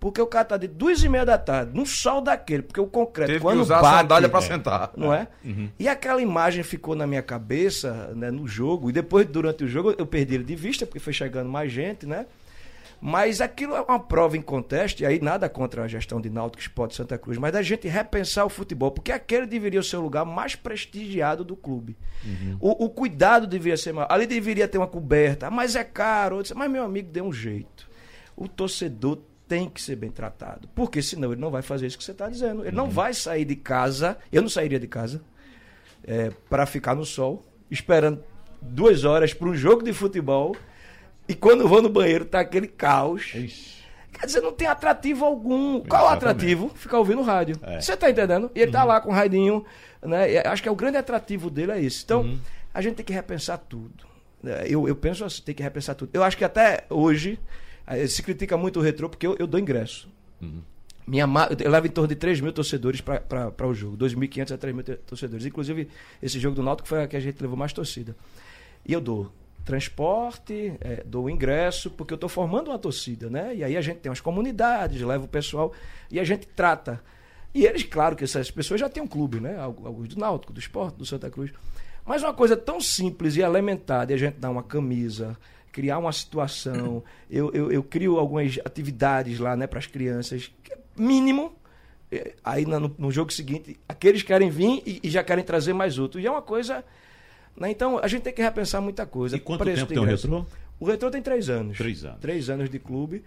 Porque o cara tá de duas e meia da tarde, num sol daquele, porque o concreto, Teve que quando usar a bate, sandália pra sentar. não é? E aquela imagem ficou na minha cabeça, né, no jogo, e depois, durante o jogo, eu perdi ele de vista, porque foi chegando mais gente, né? Mas aquilo é uma prova em conteste, e aí nada contra a gestão de Náutico, Sport Santa Cruz, mas da gente repensar o futebol, porque aquele deveria ser o lugar mais prestigiado do clube. O, o cuidado deveria ser maior. Ali deveria ter uma coberta, "Ah, mas é caro. Disse, Mas meu amigo, dê um jeito. O torcedor tem que ser bem tratado, porque senão ele não vai fazer isso que você está dizendo. Ele não vai sair de casa, eu não sairia de casa, para ficar no sol, esperando duas horas para um jogo de futebol. E quando vou no banheiro, tá aquele caos. Quer dizer, não tem atrativo algum. Qual é o Exatamente. atrativo? Ficar ouvindo rádio. É. Você tá entendendo? E ele tá lá com o radinho, né? Acho que é o grande atrativo dele é esse. Então, a gente tem que repensar tudo. É, Eu, eu penso assim, tem que repensar tudo. Eu acho que até hoje se critica muito o retrô porque eu, eu dou ingresso. Minha, ma- eu levo em torno de 3 mil torcedores para o jogo. 2.500 a 3 mil torcedores. Inclusive, esse jogo do Náutico foi a que a gente levou mais torcida. E eu dou transporte, eh, dou ingresso, porque eu estou formando uma torcida, né? E aí a gente tem umas comunidades, leva o pessoal e a gente trata. E eles, claro que essas pessoas já têm um clube, né? Algu- Alguns do Náutico, do Esporte, do Santa Cruz. Mas uma coisa tão simples e elementar de a gente dar uma camisa, criar uma situação. Eu, eu, eu crio algumas atividades lá né, para as crianças, é mínimo. Eh, Aí no, no jogo seguinte, aqueles querem vir e, e já querem trazer mais outro. E é uma coisa. né, Então a gente tem que repensar muita coisa. E quanto Preço tempo tem o retrô? O retrô tem três anos. Três anos. Uhum. Três anos de clube.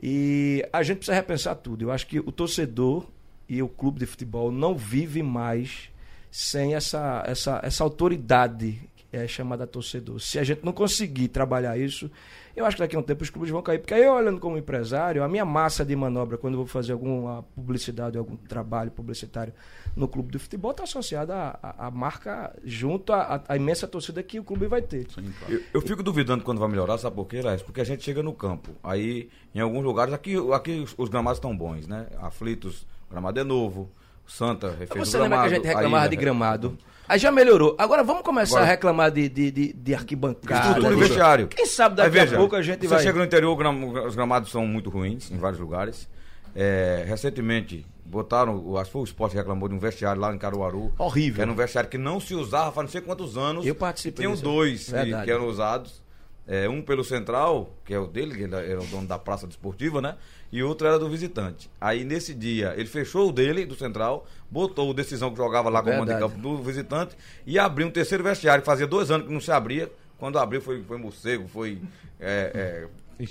E a gente precisa repensar tudo. Eu acho que o torcedor e o clube de futebol não vive mais sem essa, essa, essa autoridade é chamada torcedor. Se a gente não conseguir trabalhar isso, eu acho que daqui a um tempo os clubes vão cair. Porque aí, eu olhando como empresário, a minha massa de manobra, quando eu vou fazer alguma publicidade, algum trabalho publicitário no clube de futebol, está associada à, marca junto à, à imensa torcida que o clube vai ter. Sim, claro. Eu, eu fico duvidando quando vai melhorar, sabe por quê, Laércio? Porque a gente chega no campo. Aí, em alguns lugares, aqui, aqui os, os gramados estão bons, né? Aflitos, o gramado é novo. Santa refez Você o lembra que a gente reclamava aí, de né? gramado? Aí já melhorou. Agora vamos começar Agora- a reclamar de, de, de, de arquibancada. Estrutura e vestiário. Quem sabe daqui veja, a pouco a gente você vai... chega no interior, os gramados são muito ruins em vários lugares. É, recentemente, botaram, o- acho que foi o esporte reclamou de um vestiário lá em Caruaru. Horrível. Era um vestiário que não se usava faz não sei quantos anos. Eu participei Tinham dois que, que eram usados. É, um pelo Central, que é o dele, que ele era o dono da praça desportiva, né? E outro era do visitante. Aí nesse dia, ele fechou o dele, do Central, botou o decisão que jogava lá com o mando de campo do visitante e abriu um terceiro vestiário, que fazia dois anos que não se abria. Quando abriu foi, foi morcego, foi. é, é,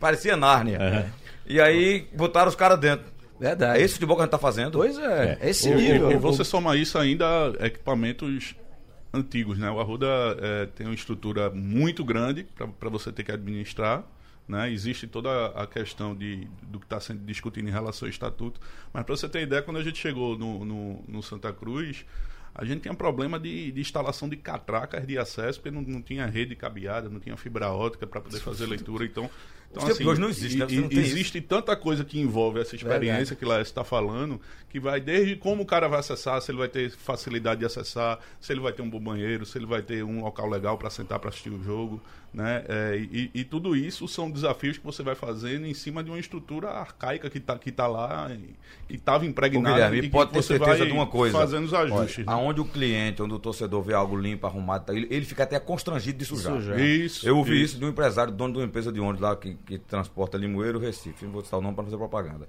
parecia Nárnia. E aí botaram os caras dentro. Verdade. É esse futebol que a gente tá fazendo? Pois é, É. esse nível. E, você soma isso ainda a equipamentos antigos, né? O Arruda é, tem uma estrutura muito grande para você ter que administrar. Né? Existe toda a questão de, do que está sendo discutido em relação ao estatuto. Mas para você ter ideia, quando a gente chegou no, no, no Santa Cruz, a gente tinha problema de, de instalação de catracas de acesso, porque não, não tinha rede cabeada, não tinha fibra ótica para poder fazer leitura. Então, então tempos de hoje não existe, né? não e- tem isso. existe tanta coisa que envolve essa experiência que lá está falando, que vai desde como o cara vai acessar, se ele vai ter facilidade de acessar, se ele vai ter um bom banheiro, se ele vai ter um local legal para sentar para assistir o jogo, né? É, e, e tudo isso são desafios que você vai fazendo em cima de uma estrutura arcaica que está que tá lá, e- que estava impregnada Guilherme, e que pode ter você certeza vai de uma coisa. fazendo os ajustes. Olha, né? aonde o cliente, onde o torcedor vê algo limpo, arrumado, tá, ele, ele fica até constrangido de sujar. Sujar. Isso. Eu ouvi isso de um empresário, dono de uma empresa de ônibus lá que, que transporta Limoeiro, Recife. Não vou citar o nome para não fazer propaganda.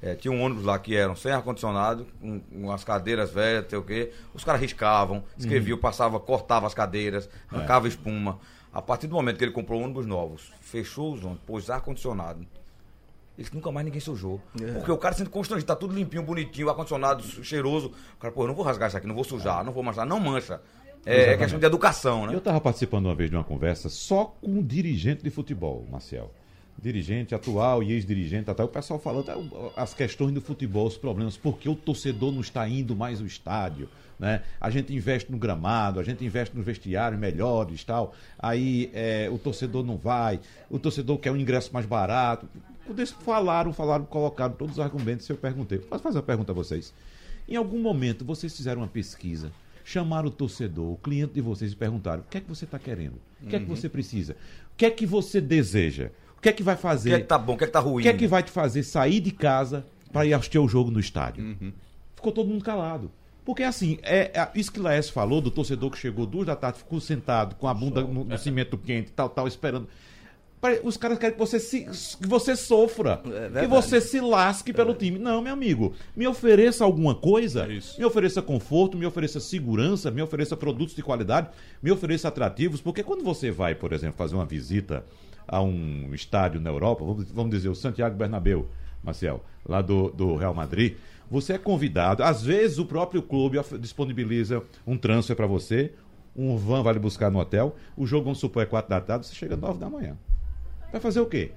É, tinha um ônibus lá que eram sem ar-condicionado, com, com as cadeiras velhas, sei o quê. Os caras riscavam, escreviam, passava, cortava as cadeiras, arrancava espuma. A partir do momento que ele comprou ônibus novos, fechou os ônibus, pôs ar-condicionado. Isso nunca mais ninguém sujou. Porque o cara sendo constrangido, tá tudo limpinho, bonitinho, ar-condicionado, cheiroso. O cara, pô, eu não vou rasgar isso aqui, não vou sujar, não vou manchar. Não mancha. É, é questão de educação, né? Eu estava participando uma vez de uma conversa só com um dirigente de futebol, Marcel. Dirigente atual e ex-dirigente até o pessoal falando ah, as questões do futebol, os problemas, porque o torcedor não está indo mais ao estádio, né? A gente investe no gramado, a gente investe nos vestiários melhores, tal. Aí é, o torcedor não vai, o torcedor quer um ingresso mais barato. Quando eles falaram, falaram, colocaram todos os argumentos. Eu perguntei, posso fazer uma pergunta a vocês? Em algum momento vocês fizeram uma pesquisa, chamaram o torcedor, o cliente de vocês e perguntaram: o que é que você está querendo? O que é que você precisa? O que é que você deseja? O que é que vai fazer? O que é que tá bom, o que é que tá ruim? O que é que vai te fazer sair de casa para ir assistir o jogo no estádio? Uhum. Ficou todo mundo calado. Porque assim, é, é isso que Laércio falou, do torcedor que chegou duas da tarde, ficou sentado com a bunda no, no cimento quente, tal, tal, esperando. Os caras querem que você, se, que você sofra, que verdade. você se lasque pelo time. Não, meu amigo, me ofereça alguma coisa, Isso. me ofereça conforto, me ofereça segurança, me ofereça produtos de qualidade, me ofereça atrativos, porque quando você vai, por exemplo, fazer uma visita a um estádio na Europa, vamos, vamos dizer o Santiago Bernabéu, Marcel, lá do, do Real Madrid, você é convidado, às vezes o próprio clube disponibiliza um transfer para você, um van vai lhe buscar no hotel, o jogo, vamos supor, é 4 da tarde, você chega às 9 da manhã. Vai fazer o quê?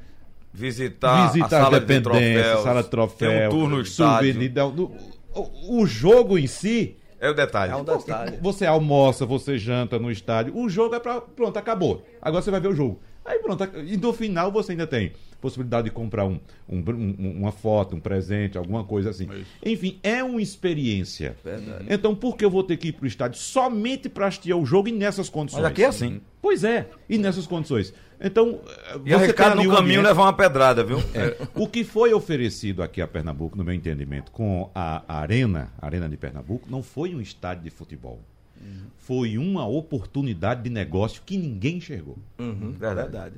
Visitar Visitar a sala de troféus. sala de troféu, um tour no estádio. souvenir, do- o, o jogo em si, É o detalhe. É um detalhe. você almoça, você janta no estádio, o jogo é pra. Pronto, acabou. Agora você vai ver o jogo. Aí pronto, ac- e no final você ainda tem possibilidade de comprar um, um um- uma foto, um presente, alguma coisa assim. Isso. Enfim, é uma experiência. Verdade. Então por que eu vou ter que ir pro estádio somente para assistir ao jogo e nessas condições? Mas aqui é assim. Pois é, e nessas condições. Então, eh, E arriscar tem ali no um caminho ambiente- levar uma pedrada, viu? é. O que foi oferecido aqui a Pernambuco, no meu entendimento, com a Arena, a Arena de Pernambuco, não foi um estádio de futebol. Foi uma oportunidade de negócio que ninguém enxergou. Uhum, Verdade. verdade.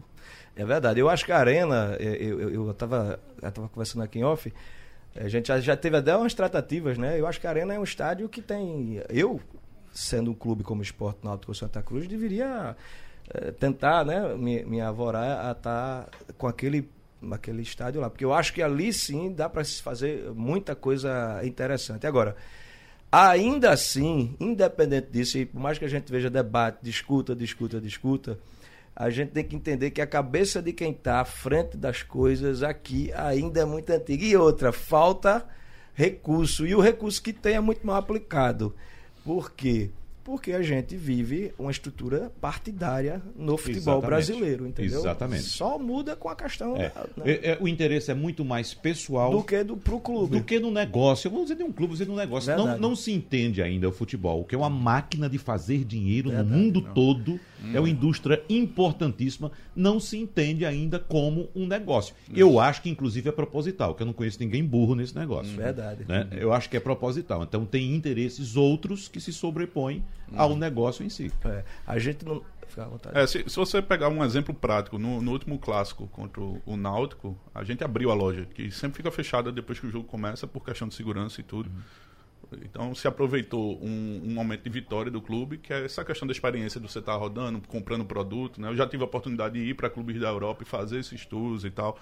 É verdade. Eu acho que a Arena, eu, eu, eu tava, eu tava conversando aqui em off, a gente já, já teve até umas tratativas, né? Eu acho que a Arena é um estádio que tem. Eu, sendo um clube como o Esporte Náutico Santa Cruz, deveria eh, tentar, né, me, me avorar a estar com aquele aquele estádio lá, porque eu acho que ali sim dá para se fazer muita coisa interessante. Agora, ainda assim, independente disso, e por mais que a gente veja debate, discuta, discuta, discuta, a gente tem que entender que a cabeça de quem está à frente das coisas aqui ainda é muito antiga. E outra, falta recurso. E o recurso que tem é muito mal aplicado. Por quê? Porque a gente vive uma estrutura partidária no futebol Exatamente. brasileiro, entendeu? Exatamente. Só muda com a questão É. da- né, É, é, o interesse é muito mais pessoal do que do, pro clube. do que no negócio. Eu vou dizer de um clube, vou dizer de um negócio. Não, Verdade. não se entende ainda o futebol, que é uma máquina de fazer dinheiro Verdade, no mundo todo. É uma indústria importantíssima. Não se entende ainda como um negócio. Eu acho que, inclusive, é proposital, que eu não conheço ninguém burro nesse negócio. Verdade. né? Eu acho que é proposital. Então, tem interesses outros que se sobrepõem ao negócio em si. É, a gente não. Fica à vontade. É, se, se você pegar um exemplo prático, no, no último clássico contra o, Náutico, a gente abriu a loja, que sempre fica fechada depois que o jogo começa por questão de segurança e tudo. Então se aproveitou um, um momento de vitória do clube, que é essa questão da experiência de você estar rodando, comprando produto. Né? Eu já tive a oportunidade de ir para clubes da Europa e fazer esses tours e tal.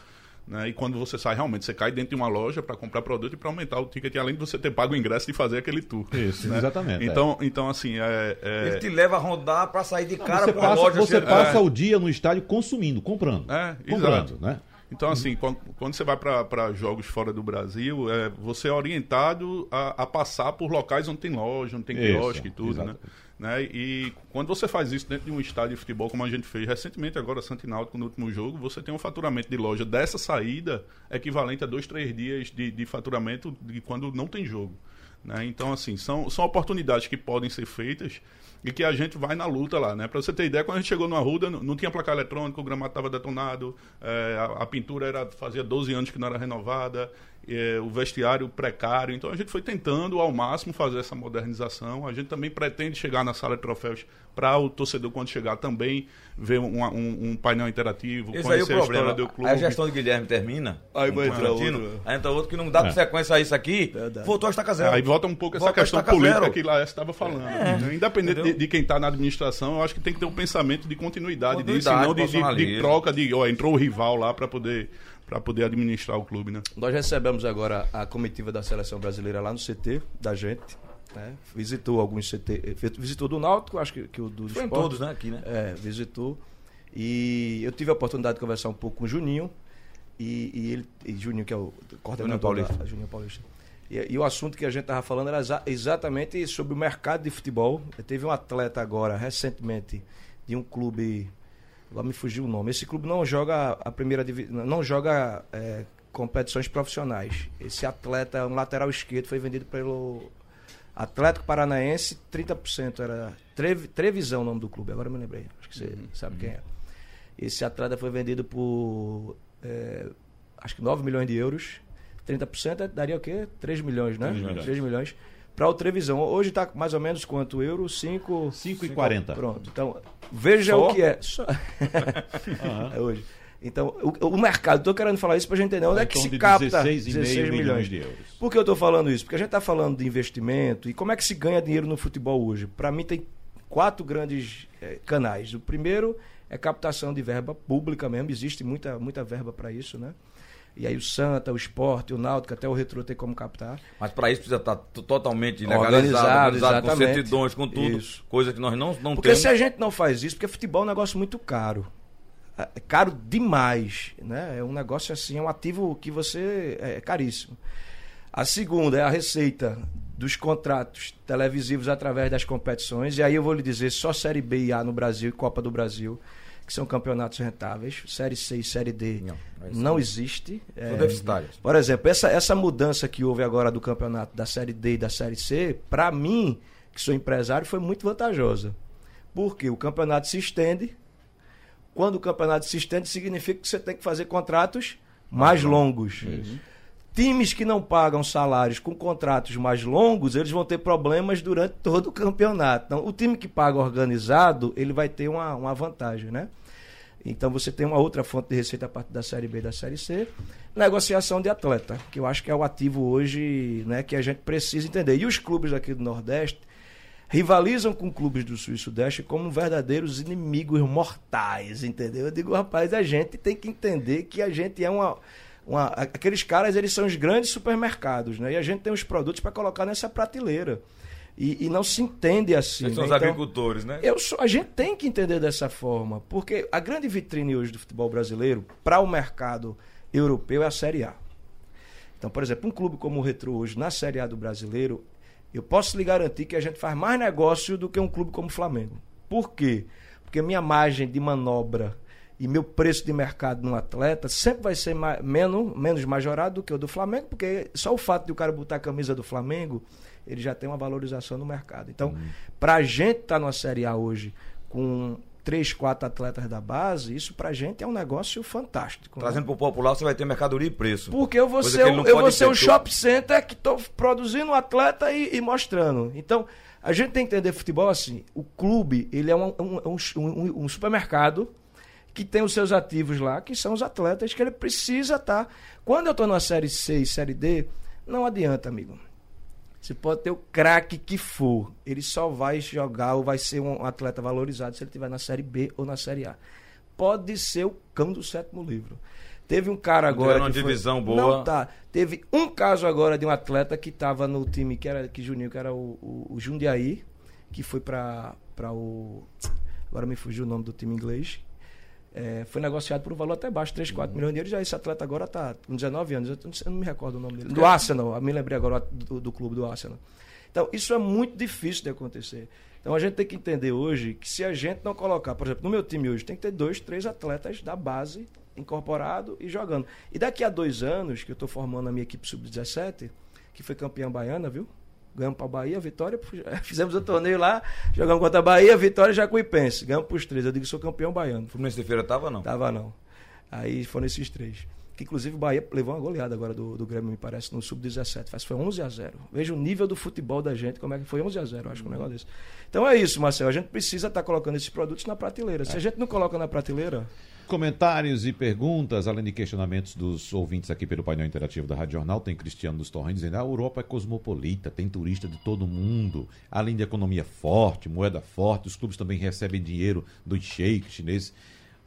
Né? E quando você sai, realmente, você cai dentro de uma loja para comprar produto e para aumentar o ticket, além de você ter pago o ingresso de fazer aquele tour. Isso, né? exatamente, é. Então, então assim, é, é- Ele te leva a rodar pra sair de cara você com a passa, loja. você cheia- passa É. o dia no estádio consumindo, comprando. É, comprando, exato. né? Então, assim, quando, quando você vai para jogos fora do Brasil, é, você é orientado a, a passar por locais onde tem loja, onde tem quiosque e tudo, né? né? E quando você faz isso dentro de um estádio de futebol, como a gente fez recentemente agora, Santináutico, no último jogo, você tem um faturamento de loja dessa saída equivalente a dois, três dias de, de faturamento de quando não tem jogo. Né? Então, assim, são, são oportunidades que podem ser feitas e que a gente vai na luta lá, né? Pra você ter ideia, quando a gente chegou no Arruda, não, não tinha placar eletrônico, o gramado estava detonado, eh, a, a pintura era fazia 12 anos que não era renovada, eh, o vestiário precário. Então a gente foi tentando ao máximo fazer essa modernização. A gente também pretende chegar na sala de troféus para o torcedor, quando chegar, também ver um, um- um painel interativo, Esse aí é o conhecer a problema. história do clube. A gestão de Guilherme termina. Aí vai o entrar outro. Aí entra outro que não dá É. sequência a isso aqui. Verdade. Voltou a estaca zero. Aí volta um pouco essa Volta a questão política zero. que Laércio estava falando. né? Independente de, de quem está na administração, eu acho que tem que ter um pensamento de continuidade, disso, e Continuidade, não de, de- de, troca de, ó, entrou o rival lá para poder, pra poder administrar o clube, né? Nós recebemos agora a comitiva da seleção brasileira lá no CT da gente. né? Visitou alguns CT. Visitou do Náutico, acho que, que o do Foi em todos, né? Aqui, né? É, visitou. E eu tive a oportunidade de conversar um pouco com o Juninho. E, e ele, e Juninho, que é o coordenador Paulista. da Juninho Paulista. E, e o assunto que a gente estava falando era exa- exatamente sobre o mercado de futebol. Teve um atleta agora, recentemente, de um clube. Agora me fugiu o nome. Esse clube não joga a primeira divisão, não joga é, competições profissionais. Esse atleta, um lateral esquerdo, foi vendido pelo Atlético Paranaense, 30% era Trev, Trevisão o nome do clube, agora eu me lembrei. Acho que você sabe quem é. Esse atleta foi vendido por é, acho que 9 milhões de euros. 30% é- daria o quê? 3 milhões, né? 3 milhões. 3 milhões. Para o Trevisão. Hoje está mais ou menos quanto euro? 5. 5,40. Pronto. Então, veja Só? o que é. Só. é hoje. Então, o, o mercado, estou querendo falar isso para a gente entender onde Em é que torno se capta 16,5 milhões de euros. Por que eu estou falando isso? Porque a gente está falando de investimento e como é que se ganha dinheiro no futebol hoje. Para mim, tem quatro grandes eh, canais. O primeiro é captação de verba pública mesmo, existe muita, muita verba para isso, né? E aí o Santa, o Esporte, o Náutico, até o Retro tem como captar. Mas para isso precisa estar t- totalmente legalizado, organizado, com certidões, com tudo. Isso. Coisa que nós não, não Porque temos. se a gente não faz isso, porque futebol é um negócio muito caro. É caro demais, né? É um negócio assim, é um ativo que você é caríssimo. A segunda é a receita dos contratos televisivos através das competições. E aí eu vou lhe dizer só Série B e A no Brasil e Copa do Brasil, que são campeonatos rentáveis. Série C e Série D Não, não, é existe. São É, por exemplo, essa, essa mudança que houve agora do campeonato da Série D e da Série C, para mim, que sou empresário, foi muito vantajosa. Porque o campeonato se estende. Quando o campeonato se estende, significa que você tem que fazer contratos mais longos. Times que não pagam salários com contratos mais longos, eles vão ter problemas durante todo o campeonato. Então, o time que paga organizado, ele vai ter uma, uma vantagem, né? Então você tem uma outra fonte de receita a partir da Série B e da Série C. Negociação de atleta, que eu acho que é o ativo hoje né, que a gente precisa entender. E os clubes aqui do Nordeste rivalizam com clubes do Sul e Sudeste como verdadeiros inimigos mortais, entendeu? Eu digo, rapaz, a gente tem que entender que a gente é uma. Uma aqueles caras, eles são os grandes supermercados, né? E a gente tem os produtos para colocar nessa prateleira. E, e não se entende assim. São né? os Então- agricultores, né? eu sou- a gente tem que entender dessa forma, porque a grande vitrine hoje do futebol brasileiro para o mercado europeu é a Série A. Então, por exemplo, um clube como o Retro hoje na Série A do brasileiro, eu posso lhe garantir que a gente faz mais negócio do que um clube como o Flamengo. Por quê? Porque minha margem de manobra e meu preço de mercado num atleta sempre vai ser ma- menos, menos majorado do que o do Flamengo, porque só o fato de o cara botar a camisa do Flamengo, ele já tem uma valorização no mercado. Então, para a gente estar numa Série A hoje com três, quatro atletas da base, isso pra gente é um negócio fantástico. né? Trazendo para o popular, você vai ter mercadoria e preço. Porque eu vou ser, um- eu vou ser um shopping center que estou produzindo um atleta e, e mostrando. Então, a gente tem que entender futebol assim. O clube, ele é um- um- um supermercado que tem os seus ativos lá, que são os atletas que ele precisa estar. Quando eu estou numa série C e série D, não adianta, amigo. Você pode ter o craque que for, ele só vai jogar ou vai ser um atleta valorizado se ele estiver na série B ou na série A. Pode ser o cão do sétimo livro. Teve um cara agora numa que foi- divisão boa. Não tá. Teve um caso agora de um atleta que estava no time que era que Juninho, que era o, o, o Jundiaí, que foi para o agora me fugiu o nome do time inglês. É, foi negociado por um valor até baixo, 3, Uhum. 4 milhões de euros. Já esse atleta agora está com 19 anos. Eu não, sei- eu não me recordo o nome dele. Do Arsenal, eu me lembrei agora do, do clube do Arsenal. Então, isso é muito difícil de acontecer. Então, a gente tem que entender hoje que se a gente não colocar, por exemplo, no meu time hoje, tem que ter dois, três atletas da base incorporado e jogando. E daqui a dois anos, que eu estou formando a minha equipe sub-17, que foi campeã baiana, viu? Ganhamos para a Bahia, vitória. Fizemos o torneio lá, jogamos contra a Bahia, vitória e Jacuipense. Ganhamos para os três. Eu digo que sou campeão baiano. Fluminense de Feira tava não? Tava não. Aí foram esses três. Que inclusive o Bahia levou uma goleada agora do, do Grêmio, me parece, no Sub-17. Faz- Foi 11 a 0 Veja o nível do futebol da gente, como é que foi 11 a 0 eu acho que um negócio desse. Então é isso, Marcelo. A gente precisa estar colocando esses produtos na prateleira. Se a gente não coloca na prateleira, Comentários e perguntas, além de questionamentos dos ouvintes aqui pelo painel interativo da Rádio Jornal, tem Cristiano dos Torrentes dizendo: a Europa é cosmopolita, tem turista de todo mundo, além de economia forte, moeda forte, os clubes também recebem dinheiro dos sheiks chineses.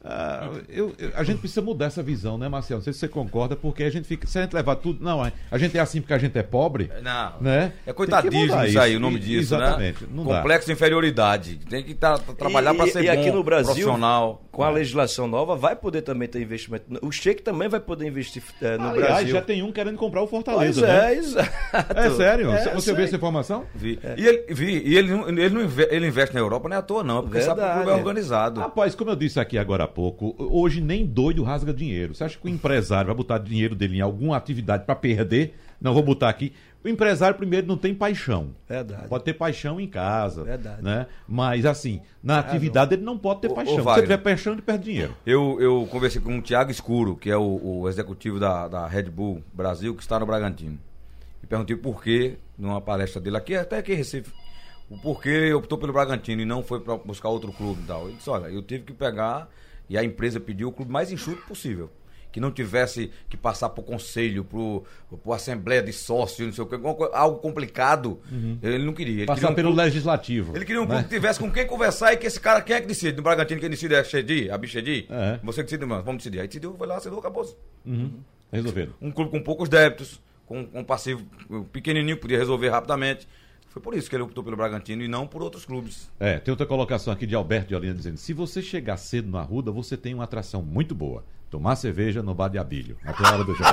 Ah, eu- eu- a gente precisa mudar essa visão, né, Marcelo? Não sei se você concorda, porque a gente fica. Se a gente levar tudo. Não, a gente é assim porque a gente é pobre. Não. Né? É coitadismo isso aí, o nome E- disso, exatamente, né? não dá. Complexo de inferioridade. Tem que tá, trabalhar E- para ser e aqui bom, no Brasil, profissional. com a legislação nova, vai poder também ter investimento. O Sheik também vai poder investir eh, no Aliás, Brasil. já tem um querendo comprar o Pois Fortaleza, é, né? exato. É sério? É, você viu essa informação? Vi. E, ele, vi, e ele, não- ele, não ele investe na Europa não é à toa, não, porque sabe que o clube é Verdade. organizado. Rapaz, como eu disse aqui agora pouco, hoje nem doido rasga dinheiro. Você acha que o empresário vai botar dinheiro dele em alguma atividade para perder? Não vou botar aqui. O empresário, primeiro, não tem paixão. Verdade. Pode ter paixão em casa. Verdade. Né? Mas, assim, na atividade ele não pode ter Ô, ô, paixão. Se ele tiver paixão, ele perde dinheiro. Eu, eu conversei com o Tiago Escuro, que é o, o executivo da, da Red Bull Brasil, que está no Bragantino. E perguntei por que, numa palestra dele aqui, até aqui em Recife, o porquê optou pelo Bragantino e não foi para buscar outro clube e tal. Ele disse, olha, eu tive que pegar, e a empresa pediu o clube mais enxuto possível. Que não tivesse que passar por conselho, por, por assembleia de sócios, não sei o que, algo complicado. Ele não queria. Ele Passar queria um pelo clube- legislativo. ele queria um né? clube que tivesse com quem conversar e que esse cara, quem é que decide? No Bragantino, quem decide é Xedi, a Bichedi? É. Você decide, mano, vamos decidir. Aí decidiu, foi lá, assinou, acabou. Resolveram. Um clube com poucos débitos, com um passivo pequenininho, que podia resolver rapidamente. Foi por isso que ele optou pelo Bragantino e não por outros clubes. É, tem outra colocação aqui de Alberto de Olinda dizendo: se você chegar cedo na Ruda, você tem uma atração muito boa. Tomar cerveja no bar de Abílio. Até a hora do jogo.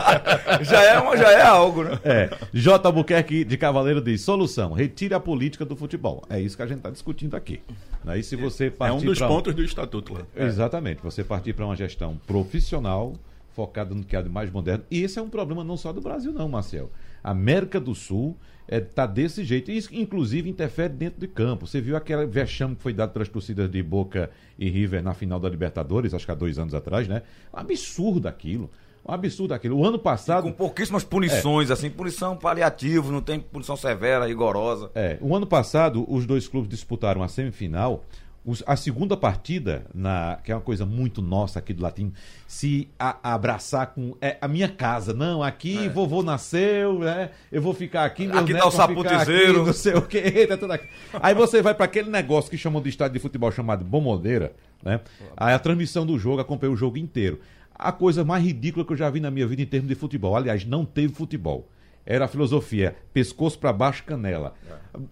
já, é uma, já é algo, né? É, J. Albuquerque de Cavaleiro diz: solução, retire a política do futebol. É isso que a gente está discutindo aqui. Aí se você É partir um dos pra pontos do estatuto lá. Exatamente, você partir para uma gestão profissional, focada no que há de mais moderno. E esse é um problema não só do Brasil, não, Marcel. A América do Sul está desse jeito. Isso, inclusive, interfere dentro de campo. Você viu aquele vexame que foi dado pelas torcidas de Boca e River na final da Libertadores, acho que há dois anos atrás, né? Um absurdo aquilo. Um absurdo aquilo. O ano passado. Com pouquíssimas punições, assim, punição paliativa, não tem punição severa, rigorosa. É, o ano passado, os dois clubes disputaram a semifinal. Os- a segunda partida, na, que é uma coisa muito nossa aqui do Latino, se a- abraçar com é, a minha casa. Não, aqui vovô nasceu, né? Eu vou ficar aqui. É. Aqui tá o saputizeiro. aqui, Não sei o quê. tá tudo aqui. Aí você vai para aquele negócio que chamam de estádio de futebol chamado Bomodeira, né? Aí a transmissão do jogo, acompanhei o jogo inteiro. A coisa mais ridícula que eu já vi na minha vida em termos de futebol. Aliás, não teve futebol. Era a filosofia, pescoço para baixo, canela.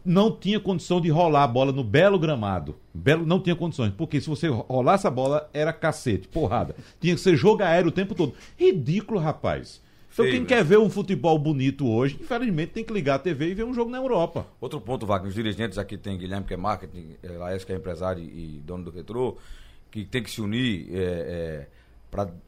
Não tinha condição de rolar a bola no belo gramado. Belo não tinha condições, porque se você rolasse a bola era cacete, porrada. Tinha que ser jogo aéreo o tempo todo. Ridículo, rapaz. Então quem né? quer ver um futebol bonito hoje, infelizmente tem que ligar a TV e ver um jogo na Europa. Outro ponto, Wagner, os dirigentes aqui tem Guilherme, que é marketing, é, Laércio, que é empresário e dono do Retrô, que tem que se unir é,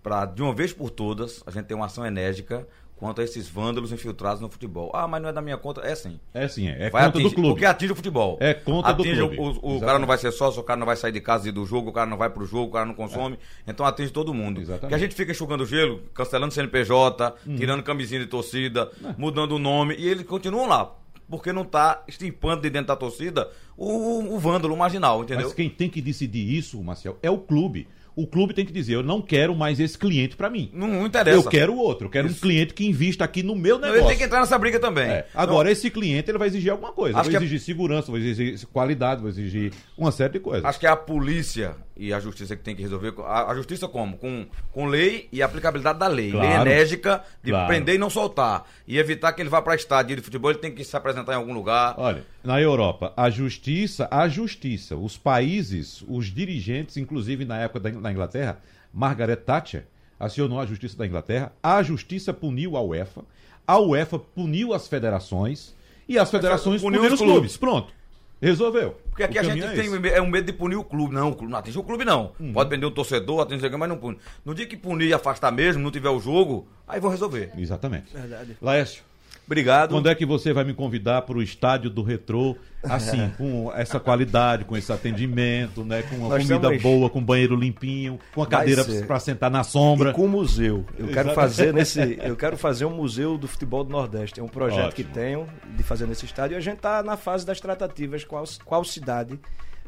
para, de uma vez por todas, a gente ter uma ação enérgica quanto a esses vândalos infiltrados no futebol. Ah, mas não é da minha conta. É sim. É sim, é, é Vai conta atingir, do clube. Porque atinge o futebol. É conta do atinge clube. O, o- cara não vai ser sócio, o cara não vai sair de casa e do jogo, o cara não vai pro jogo, o cara não consome. Então atinge todo mundo. Exatamente. Uhum. Que a gente fica enxugando gelo, cancelando CNPJ, tirando camisinha de torcida, É. mudando o nome, e eles continuam lá. Porque não tá extirpando de dentro da torcida o, o, o vândalo, marginal, entendeu? Mas quem tem que decidir isso, Marcel, é o clube. O clube tem que dizer, eu não quero mais esse cliente para mim. Não, não interessa. Eu quero outro, eu quero um cliente que invista aqui no meu Não, negócio. Ele tem que entrar nessa briga também. É, Agora, esse cliente ele vai exigir alguma coisa. Acho vai exigir segurança, vai exigir qualidade, vai exigir uma série de coisas. Acho que é a polícia e a justiça que tem que resolver. A, a justiça como? Com, com lei e aplicabilidade da lei. Lei Claro. enérgica de Claro. prender e não soltar. E evitar que ele vá para estádio de futebol, ele tem que se apresentar em algum lugar. Olha, na Europa, a justiça, a justiça, os países, os dirigentes, inclusive na época da, na Inglaterra, Margaret Thatcher acionou a justiça da Inglaterra, a justiça puniu a UEFA, a UEFA puniu as federações e as federações Puniu puniram os os clubes. Pronto. Resolveu. Porque aqui O a gente é tem esse. é um medo de punir o clube. Não, o clube não atinge o clube, não. Pode prender o torcedor, atingir mas não pune. No dia que punir e afastar mesmo, não tiver o jogo, aí vão resolver. Exatamente. Verdade. Laércio, Obrigado. quando é que você vai me convidar para o estádio do Retrô, assim, com essa qualidade, com esse atendimento, né, com uma Nós comida estamos- boa, com banheiro limpinho, com a cadeira para sentar na sombra? E com o museu. Eu quero fazer nesse, eu quero fazer um museu do futebol do Nordeste. É um projeto Ótimo. que tenho de fazer nesse estádio e a gente está na fase das tratativas qual, qual cidade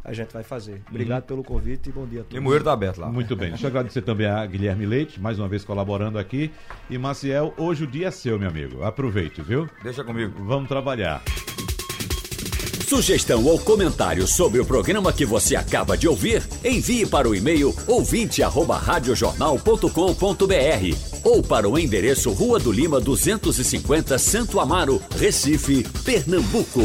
a gente vai fazer. Obrigado pelo convite e bom dia a E todos. o Moeiro tá aberto lá. Muito bem. Deixa eu agradecer também a Guilherme Leite, mais uma vez colaborando aqui. E Maciel, hoje o dia é seu, meu amigo. Aproveite, viu? Deixa comigo. Vamos trabalhar. Sugestão ou comentário sobre o programa que você acaba de ouvir, envie para o e-mail ouvinte@radiojornal.com.br ou para o endereço Rua do Lima 250, Santo Amaro, Recife, Pernambuco.